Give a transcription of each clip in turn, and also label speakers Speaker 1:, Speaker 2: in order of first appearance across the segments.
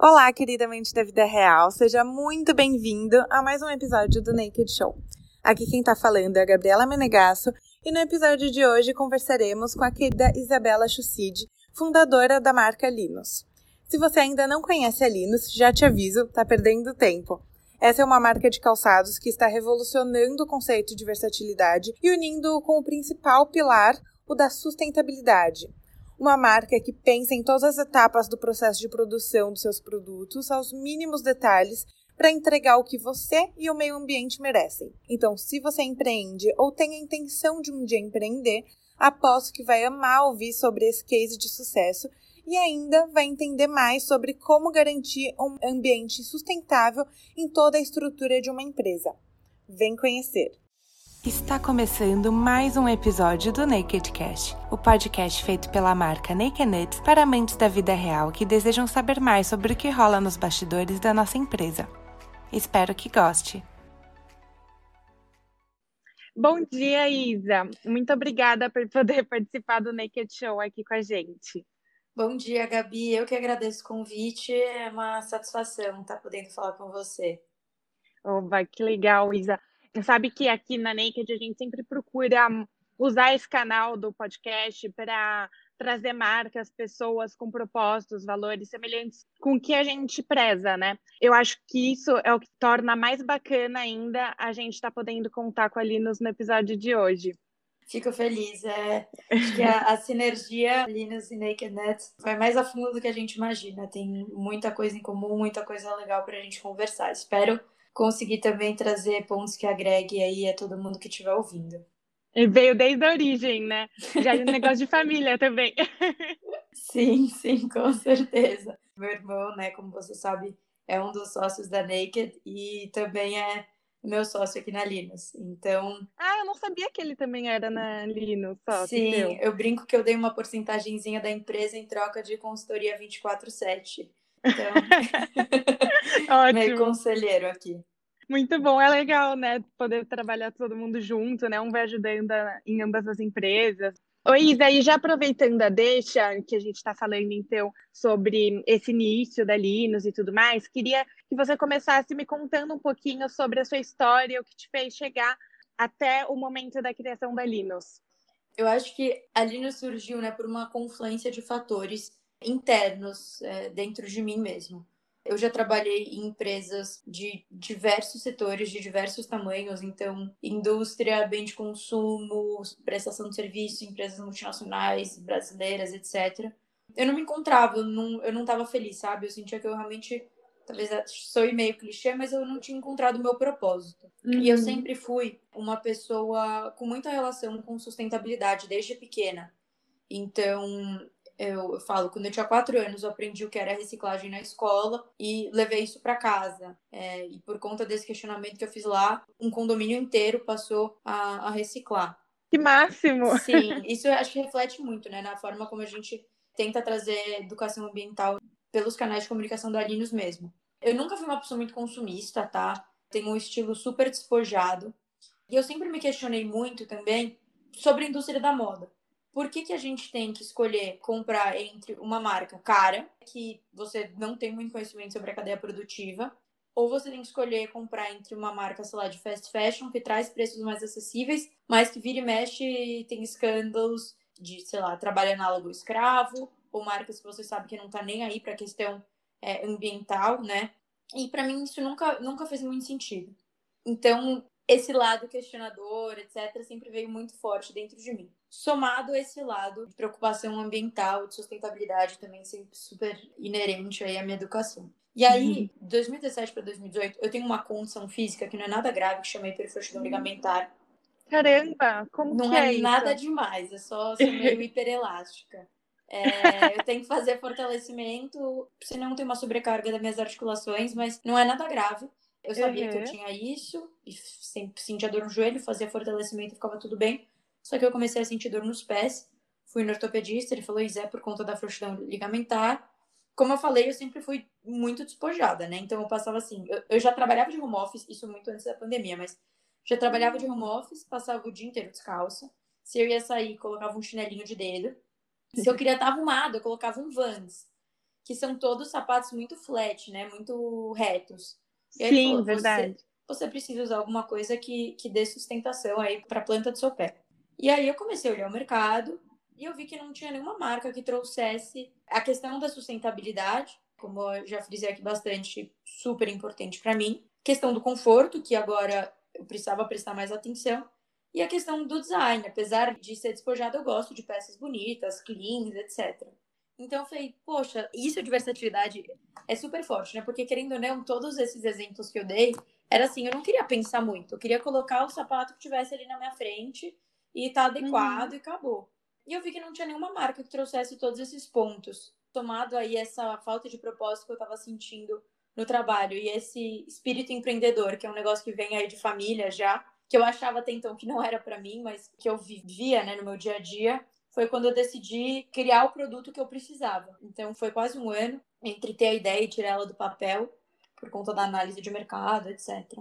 Speaker 1: Olá, queridamente da vida real, seja muito bem-vindo a mais um episódio do Naked Show. Aqui quem tá falando é a Gabriela Menegasso e no episódio de hoje conversaremos com a querida Isabela Chucid, fundadora da marca Linus. Se você ainda não conhece a Linus, já te aviso, tá perdendo tempo. Essa é uma marca de calçados que está revolucionando o conceito de versatilidade e unindo com o principal pilar, o da sustentabilidade. Uma marca que pensa em todas as etapas do processo de produção dos seus produtos, aos mínimos detalhes, para entregar o que você e o meio ambiente merecem. Então, se você empreende ou tem a intenção de um dia empreender, aposto que vai amar ouvir sobre esse case de sucesso e ainda vai entender mais sobre como garantir um ambiente sustentável em toda a estrutura de uma empresa. Vem conhecer! Está começando mais um episódio do Naked Cast, o podcast feito pela marca Naked Nuts para amantes da vida real que desejam saber mais sobre o que rola nos bastidores da nossa empresa. Espero que goste. Bom dia, Isa. Muito obrigada por poder participar do Naked Show aqui com a gente.
Speaker 2: Bom dia, Gabi. Eu que agradeço o convite. É uma satisfação estar podendo falar com você.
Speaker 1: Oba, que legal, Isa. Sabe que aqui na Naked a gente sempre procura usar esse canal do podcast para trazer marcas, pessoas com propósitos, valores semelhantes com o que a gente preza, né? Eu acho que isso é o que torna mais bacana ainda a gente estar tá podendo contar com a Linus no episódio de hoje.
Speaker 2: Fico feliz. É, acho que a, a sinergia Linus e Naked Nets vai mais a fundo do que a gente imagina. Tem muita coisa em comum, muita coisa legal para a gente conversar. Espero conseguir também trazer pontos que agreguem aí a todo mundo que estiver ouvindo.
Speaker 1: E veio desde a origem, né? Já é um negócio de família também.
Speaker 2: sim, sim, com certeza. Meu irmão, né, como você sabe, é um dos sócios da Naked e também é meu sócio aqui na Linus. Então.
Speaker 1: Ah, eu não sabia que ele também era na Linus. Sócio
Speaker 2: sim, eu brinco que eu dei uma porcentagemzinha da empresa em troca de consultoria 24/7. Então, Ótimo. meio conselheiro aqui.
Speaker 1: Muito bom, é legal, né? Poder trabalhar todo mundo junto, né? Um vai ajudando em ambas as empresas. Oi, Isa, e já aproveitando a deixa que a gente está falando, então, sobre esse início da Linus e tudo mais, queria que você começasse me contando um pouquinho sobre a sua história, o que te fez chegar até o momento da criação da Linus.
Speaker 2: Eu acho que a Linus surgiu né, por uma confluência de fatores internos é, dentro de mim mesmo. Eu já trabalhei em empresas de diversos setores, de diversos tamanhos, então indústria, bem de consumo, prestação de serviço, empresas multinacionais, brasileiras, etc. Eu não me encontrava, eu não, eu não tava feliz, sabe? Eu sentia que eu realmente, talvez sou meio clichê, mas eu não tinha encontrado o meu propósito. Uhum. E eu uhum. sempre fui uma pessoa com muita relação com sustentabilidade desde pequena. Então, eu, eu, falo, quando eu tinha quatro anos, eu aprendi o que era reciclagem na escola e levei isso para casa. É, e por conta desse questionamento que eu fiz lá, um condomínio inteiro passou a, a reciclar.
Speaker 1: Que máximo!
Speaker 2: Sim, isso eu acho que reflete muito, né, na forma como a gente tenta trazer educação ambiental pelos canais de comunicação da Linus mesmo. Eu nunca fui uma pessoa muito consumista, tá? Tenho um estilo super despojado. E eu sempre me questionei muito também sobre a indústria da moda por que, que a gente tem que escolher comprar entre uma marca cara, que você não tem muito conhecimento sobre a cadeia produtiva, ou você tem que escolher comprar entre uma marca, sei lá, de fast fashion, que traz preços mais acessíveis, mas que vira e mexe tem escândalos de, sei lá, trabalho análogo escravo, ou marcas que você sabe que não tá nem aí para questão é, ambiental, né? E para mim isso nunca, nunca fez muito sentido. Então, esse lado questionador, etc., sempre veio muito forte dentro de mim. Somado a esse lado de preocupação ambiental, de sustentabilidade, também sempre super inerente aí à minha educação. E aí, uhum. 2017 para 2018, eu tenho uma condição física que não é nada grave, que chamei perfuração ligamentar.
Speaker 1: Caramba, como
Speaker 2: não
Speaker 1: que
Speaker 2: é,
Speaker 1: é
Speaker 2: nada demais, é só ser meio hiperelástica. É, eu tenho que fazer fortalecimento, senão tem uma sobrecarga das minhas articulações, mas não é nada grave. Eu sabia uhum. que eu uhum. tinha isso, e sempre sentia dor no joelho, fazia fortalecimento e ficava tudo bem. Só que eu comecei a sentir dor nos pés. Fui no ortopedista, ele falou, Isé, por conta da frouxidão ligamentar. Como eu falei, eu sempre fui muito despojada, né? Então eu passava assim, eu, eu já trabalhava de home office, isso muito antes da pandemia, mas já trabalhava de home office, passava o dia inteiro descalça. Se eu ia sair, colocava um chinelinho de dedo. Se eu queria estar arrumada, eu colocava um Vans que são todos sapatos muito flat, né? Muito retos.
Speaker 1: Sim, falou, verdade.
Speaker 2: Você, você, precisa usar alguma coisa que, que dê sustentação aí para a planta do seu pé. E aí eu comecei a olhar o mercado e eu vi que não tinha nenhuma marca que trouxesse a questão da sustentabilidade, como eu já frisei aqui bastante, super importante para mim. Questão do conforto, que agora eu precisava prestar mais atenção. E a questão do design, apesar de ser despojado, eu gosto de peças bonitas, cleans, etc. Então eu falei, poxa, isso de versatilidade é super forte, né? Porque querendo ou não, todos esses exemplos que eu dei, era assim, eu não queria pensar muito, eu queria colocar o sapato que tivesse ali na minha frente e tá adequado uhum. e acabou. E eu vi que não tinha nenhuma marca que trouxesse todos esses pontos. Tomado aí essa falta de propósito que eu tava sentindo no trabalho e esse espírito empreendedor, que é um negócio que vem aí de família já, que eu achava até então que não era para mim, mas que eu vivia, né, no meu dia a dia, foi quando eu decidi criar o produto que eu precisava. Então foi quase um ano entre ter a ideia e tirar ela do papel, por conta da análise de mercado, etc.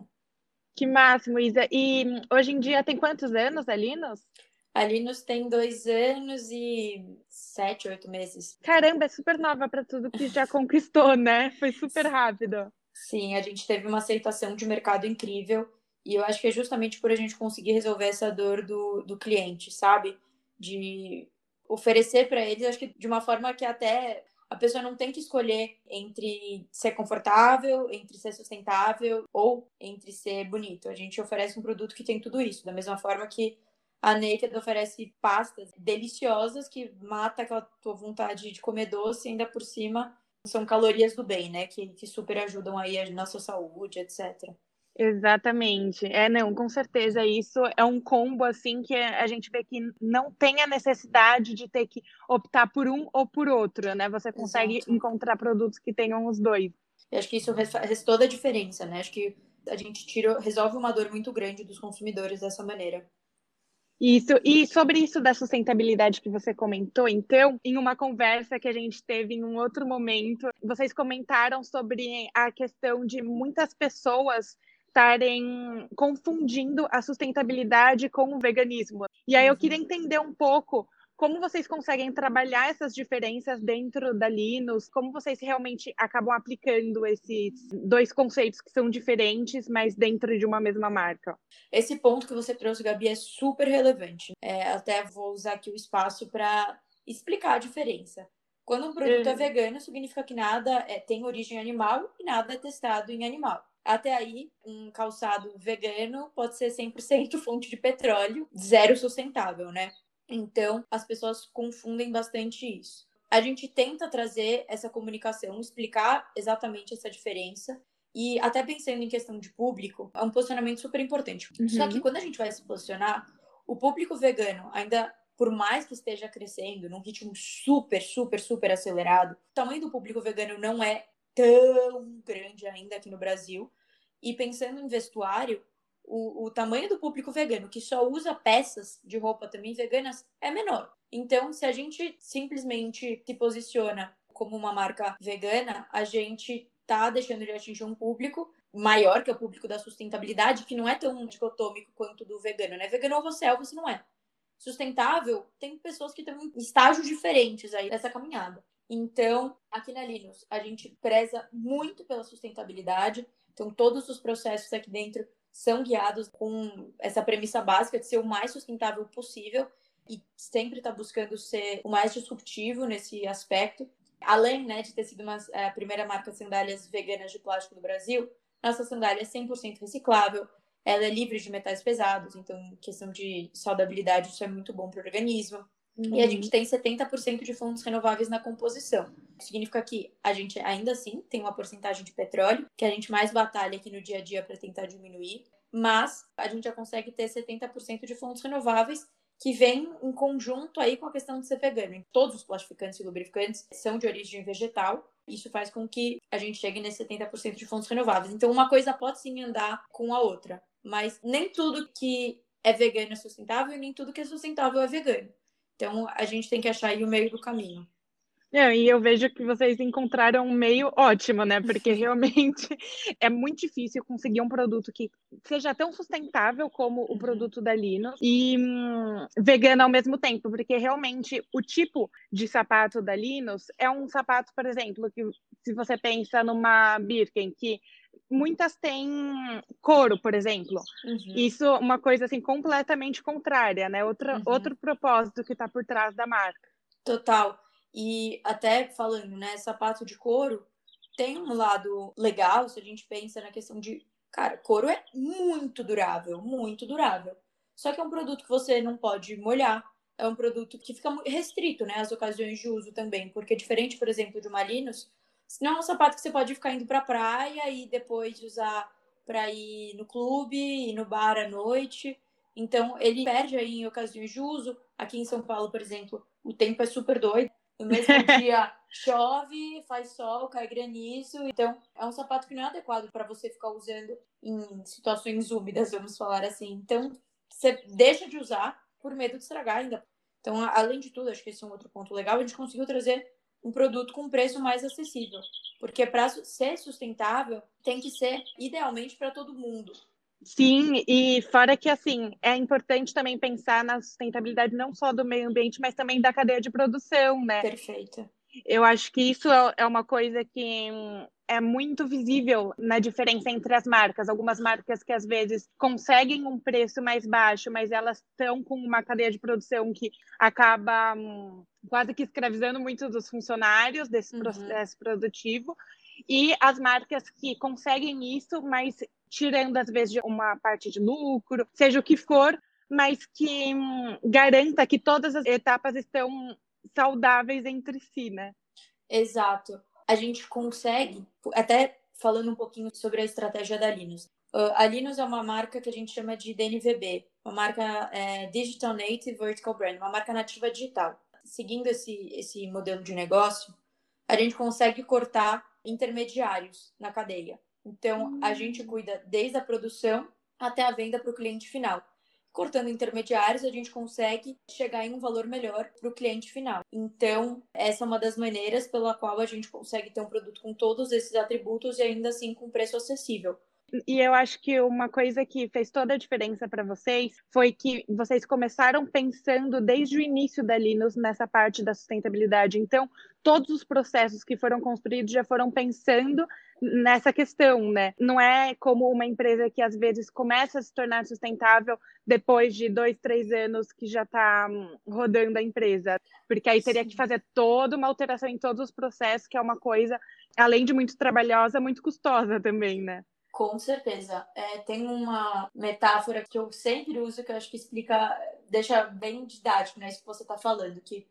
Speaker 1: Que máximo, Isa. E hoje em dia tem quantos anos a Linus?
Speaker 2: A Linus tem dois anos e sete, oito meses.
Speaker 1: Caramba, é super nova para tudo que já conquistou, né? Foi super rápido.
Speaker 2: Sim, a gente teve uma aceitação de mercado incrível. E eu acho que é justamente por a gente conseguir resolver essa dor do, do cliente, sabe? de oferecer para eles, acho que de uma forma que até a pessoa não tem que escolher entre ser confortável, entre ser sustentável ou entre ser bonito. A gente oferece um produto que tem tudo isso, da mesma forma que a Naked oferece pastas deliciosas que mata aquela tua vontade de comer doce ainda por cima são calorias do bem, né? Que, que super ajudam aí a nossa saúde, etc.
Speaker 1: Exatamente. É, não, com certeza isso é um combo assim que a gente vê que não tem a necessidade de ter que optar por um ou por outro, né? Você consegue Exato. encontrar produtos que tenham os dois.
Speaker 2: Eu acho que isso faz toda a diferença, né? Acho que a gente tira, resolve uma dor muito grande dos consumidores dessa maneira.
Speaker 1: Isso, e sobre isso da sustentabilidade que você comentou, então, em uma conversa que a gente teve em um outro momento, vocês comentaram sobre a questão de muitas pessoas estarem confundindo a sustentabilidade com o veganismo. E aí eu uhum. queria entender um pouco como vocês conseguem trabalhar essas diferenças dentro da Linux, como vocês realmente acabam aplicando esses dois conceitos que são diferentes, mas dentro de uma mesma marca.
Speaker 2: Esse ponto que você trouxe, Gabi, é super relevante. É, até vou usar aqui o espaço para explicar a diferença. Quando um produto é uhum. é vegano, significa que nada é, tem origem animal e nada é testado em animal. Até aí, um calçado vegano pode ser 100% fonte de petróleo, zero sustentável, né? Então, as pessoas confundem bastante isso. A gente tenta trazer essa comunicação, explicar exatamente essa diferença. E até pensando em questão de público, é um posicionamento super importante. Uhum. Só que quando a gente vai se posicionar, o público vegano ainda por mais que esteja crescendo num ritmo super, super, super acelerado, o tamanho do público vegano não é tão grande ainda aqui no Brasil. E pensando em vestuário, o, o tamanho do público vegano que só usa peças de roupa também veganas é menor. Então, se a gente simplesmente se posiciona como uma marca vegana, a gente tá deixando de atingir um público maior, que é o público da sustentabilidade, que não é tão dicotômico quanto do vegano, né? Vegano ou você é ou você não é. Sustentável, tem pessoas que estão em estágios diferentes aí nessa caminhada. Então, aqui na Linux, a gente preza muito pela sustentabilidade. Então, todos os processos aqui dentro são guiados com essa premissa básica de ser o mais sustentável possível e sempre está buscando ser o mais disruptivo nesse aspecto. Além né, de ter sido uma, é, a primeira marca de sandálias veganas de plástico no Brasil, nossa sandália é 100% reciclável, ela é livre de metais pesados, então, questão de saudabilidade, isso é muito bom para o organismo. Uhum. E a gente tem 70% de fontes renováveis na composição. Significa que a gente ainda assim tem uma porcentagem de petróleo, que a gente mais batalha aqui no dia a dia para tentar diminuir, mas a gente já consegue ter 70% de fontes renováveis que vem em conjunto aí com a questão de ser vegano. Todos os plastificantes e lubrificantes são de origem vegetal. Isso faz com que a gente chegue nesse 70% de fontes renováveis. Então, uma coisa pode sim andar com a outra, mas nem tudo que é vegano é sustentável e nem tudo que é sustentável é vegano. Então, a gente tem que achar aí o meio do caminho.
Speaker 1: Não, e eu vejo que vocês encontraram um meio ótimo, né? Porque realmente é muito difícil conseguir um produto que seja tão sustentável como o uhum. produto da Linus e hum, vegano ao mesmo tempo, porque realmente o tipo de sapato da Linus é um sapato, por exemplo, que se você pensa numa Birken, que muitas têm couro, por exemplo. Uhum. Isso é uma coisa assim completamente contrária, né? Outro, uhum. outro propósito que está por trás da marca.
Speaker 2: Total. E até falando, né, sapato de couro tem um lado legal se a gente pensa na questão de, cara, couro é muito durável, muito durável. Só que é um produto que você não pode molhar, é um produto que fica restrito, né, às ocasiões de uso também, porque diferente, por exemplo, de uma Linus, não é um sapato que você pode ficar indo pra praia e depois usar para ir no clube e no bar à noite. Então, ele perde aí em ocasiões de uso. Aqui em São Paulo, por exemplo, o tempo é super doido. No mesmo dia chove, faz sol, cai granizo. Então, é um sapato que não é adequado para você ficar usando em situações úmidas, vamos falar assim. Então, você deixa de usar por medo de estragar ainda. Então, além de tudo, acho que esse é um outro ponto legal, a gente conseguiu trazer um produto com preço mais acessível. Porque para ser sustentável, tem que ser idealmente para todo mundo.
Speaker 1: Sim, e fora que assim, é importante também pensar na sustentabilidade não só do meio ambiente, mas também da cadeia de produção, né?
Speaker 2: Perfeito.
Speaker 1: Eu acho que isso é, é uma coisa que é muito visível na diferença entre as marcas. Algumas marcas que às vezes conseguem um preço mais baixo, mas elas estão com uma cadeia de produção que acaba hum, quase que escravizando muitos dos funcionários desse uhum. processo produtivo. E as marcas que conseguem isso, mas tirando às vezes uma parte de lucro, seja o que for, mas que hum, garanta que todas as etapas estão saudáveis entre si, né?
Speaker 2: Exato. A gente consegue, até falando um pouquinho sobre a estratégia da Linus. Uh, a Linus é uma marca que a gente chama de DNVB, uma marca é, Digital Native Vertical Brand, uma marca nativa digital. Seguindo esse, esse modelo de negócio, a gente consegue cortar intermediários na cadeia. Então, a gente hum. cuida desde a produção até a venda para o cliente final. Cortando intermediários, a gente consegue chegar em um valor melhor para o cliente final. Então, essa é uma das maneiras pela qual a gente consegue ter um produto com todos esses atributos e ainda assim com preço acessível.
Speaker 1: E eu acho que uma coisa que fez toda a diferença para vocês foi que vocês começaram pensando desde o início da Linux nessa parte da sustentabilidade. Então, todos os processos que foram construídos já foram pensando nessa questão, né? Não é como uma empresa que às vezes começa a se tornar sustentável depois de dois, três anos que já está hum, rodando a empresa, porque aí teria que fazer toda uma alteração em todos os processos, que é uma coisa, além de muito trabalhosa, muito custosa também, né?
Speaker 2: Com certeza. É, tem uma metáfora que eu sempre uso que eu acho que explica, deixa bem didático, né? Isso que você está falando, que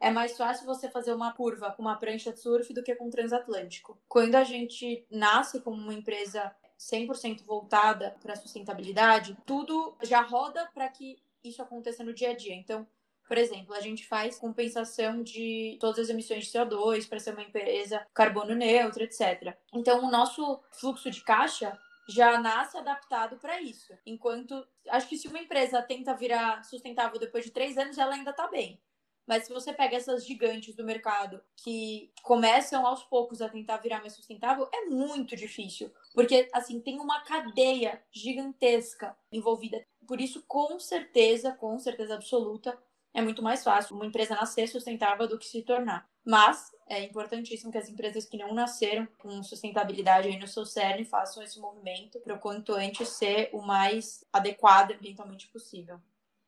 Speaker 2: é mais fácil você fazer uma curva com uma prancha de surf do que com um transatlântico. Quando a gente nasce como uma empresa 100% voltada para sustentabilidade, tudo já roda para que isso aconteça no dia a dia. Então, por exemplo, a gente faz compensação de todas as emissões de CO2 para ser uma empresa carbono neutra, etc. Então, o nosso fluxo de caixa já nasce adaptado para isso. Enquanto, acho que se uma empresa tenta virar sustentável depois de três anos, ela ainda está bem. Mas se você pega essas gigantes do mercado que começam aos poucos a tentar virar mais sustentável, é muito difícil. Porque, assim, tem uma cadeia gigantesca envolvida. Por isso, com certeza, com certeza absoluta, é muito mais fácil uma empresa nascer sustentável do que se tornar. Mas é importantíssimo que as empresas que não nasceram com sustentabilidade aí no seu cerne façam esse movimento para o quanto antes ser o mais adequado ambientalmente possível.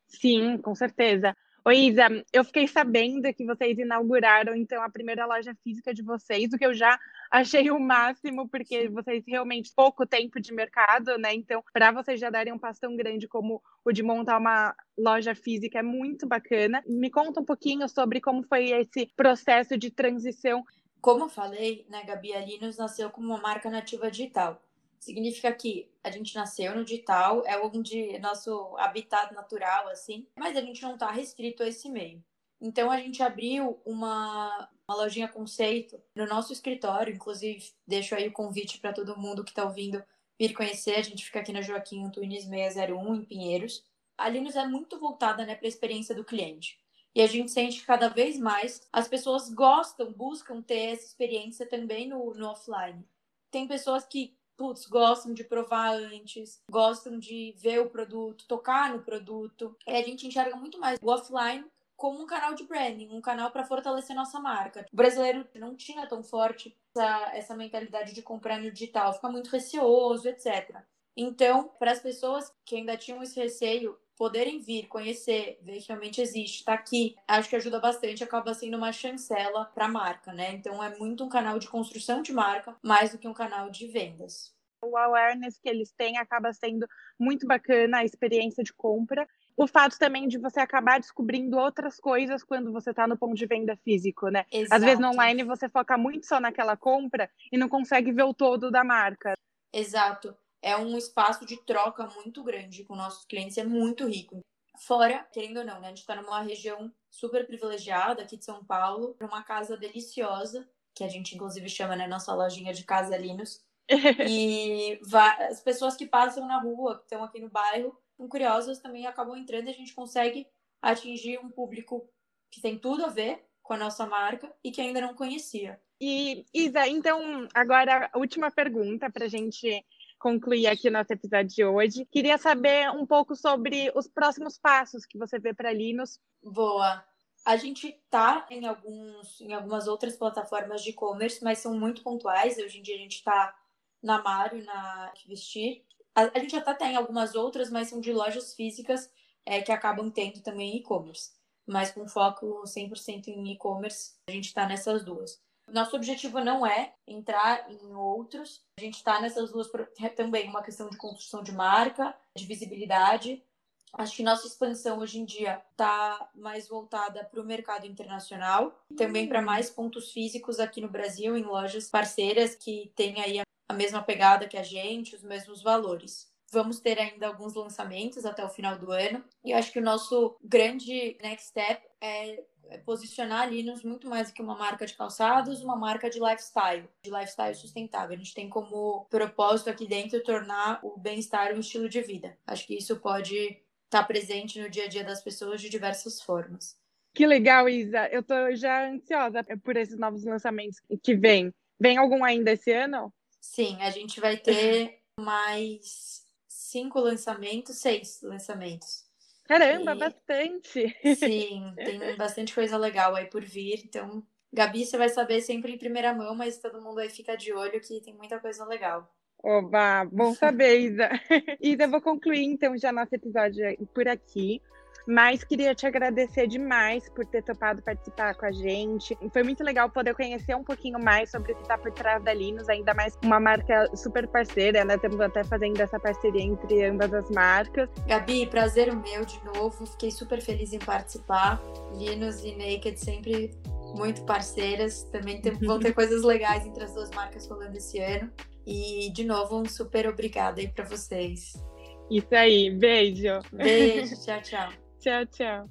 Speaker 1: Sim, com certeza. Oi, Isa, eu fiquei sabendo que vocês inauguraram, então, a primeira loja física de vocês, o que eu já achei o máximo, porque vocês realmente pouco tempo de mercado, né? Então, para vocês já darem um passo tão grande como o de montar uma loja física é muito bacana. Me conta um pouquinho sobre como foi esse processo de transição.
Speaker 2: Como eu falei, né, Gabi, a Linus nasceu como uma marca nativa digital. Significa que a gente nasceu no digital, é onde nosso habitat natural, assim, mas a gente não está restrito a esse meio. Então a gente abriu uma, uma lojinha conceito no nosso escritório, inclusive deixo aí o convite para todo mundo que está ouvindo vir conhecer. A gente fica aqui na Joaquim Antunes 601, em Pinheiros. A Linus é muito voltada né, para a experiência do cliente. E a gente sente que cada vez mais as pessoas gostam, buscam ter essa experiência também no, no offline. Tem pessoas que, putz, gostam de provar antes, gostam de ver o produto, tocar no produto. E a gente enxerga muito mais o offline como um canal de branding, um canal para fortalecer nossa marca. O brasileiro não tinha tão forte essa, essa mentalidade de comprar no digital, fica muito receoso, etc. Então, para as pessoas que ainda tinham esse receio, poderem vir, conhecer, ver que realmente existe, tá aqui, acho que ajuda bastante, acaba sendo uma chancela para a marca, né? Então é muito um canal de construção de marca, mais do que um canal de vendas.
Speaker 1: O awareness que eles têm acaba sendo muito bacana, a experiência de compra. O fato também de você acabar descobrindo outras coisas quando você está no ponto de venda físico, né? Exato. Às vezes no online você foca muito só naquela compra e não consegue ver o todo da marca.
Speaker 2: Exato é um espaço de troca muito grande com nossos clientes, é muito rico. Fora, querendo ou não, né? A gente está numa região super privilegiada aqui de São Paulo, uma casa deliciosa, que a gente inclusive chama, né, nossa lojinha de casalinos. e as pessoas que passam na rua, que estão aqui no bairro, são curiosas, também acabam entrando e a gente consegue atingir um público que tem tudo a ver com a nossa marca e que ainda não conhecia.
Speaker 1: E Isa, então agora a última pergunta para a gente concluir aqui o nosso episódio de hoje. Queria saber um pouco sobre os próximos passos que você vê para Linus.
Speaker 2: Boa. A gente tá em alguns em algumas outras plataformas de e-commerce, mas são muito pontuais. Hoje em dia a gente está na Mário, na Vestir. A, a, gente até tem algumas outras, mas são de lojas físicas é, que acabam tendo também e-commerce. Mas com foco 100% em e-commerce, a gente está nessas duas. Nosso objetivo não é entrar em outros. A gente está nessas duas é também uma questão de construção de marca, de visibilidade. Acho que nossa expansão hoje em dia está mais voltada para o mercado internacional, também para mais pontos físicos aqui no Brasil, em lojas parceiras que têm aí a mesma pegada que a gente, os mesmos valores. Vamos ter ainda alguns lançamentos até o final do ano. E acho que o nosso grande next step é posicionar a Linus muito mais do que uma marca de calçados, uma marca de lifestyle, de lifestyle sustentável. A gente tem como propósito aqui dentro tornar o bem-estar um estilo de vida. Acho que isso pode estar presente no dia a dia das pessoas de diversas formas.
Speaker 1: Que legal, Isa. Eu tô já ansiosa por esses novos lançamentos que vêm. Vem algum ainda esse ano?
Speaker 2: Sim, a gente vai ter mais cinco lançamentos, seis lançamentos.
Speaker 1: Caramba, e... bastante!
Speaker 2: Sim, tem bastante coisa legal aí por vir. Então, Gabi, você vai saber sempre em primeira mão, mas todo mundo aí fica de olho que tem muita coisa legal.
Speaker 1: Oba, bom saber, Isa. Isa, eu vou concluir então já nosso episódio por aqui. Mas queria te agradecer demais por ter topado participar com a gente. Foi muito legal poder conhecer um pouquinho mais sobre o que está por trás da Linus, ainda mais uma marca super parceira, né? Estamos até fazendo essa parceria entre ambas as marcas.
Speaker 2: Gabi, prazer meu de novo. Fiquei super feliz em participar. Linus e Naked sempre muito parceiras. Também tem, vão ter coisas legais entre as duas marcas rolando esse ano. E, de novo, um super obrigada aí para vocês.
Speaker 1: Isso aí, beijo.
Speaker 2: Beijo, tchau, tchau.
Speaker 1: Tchau, tchau.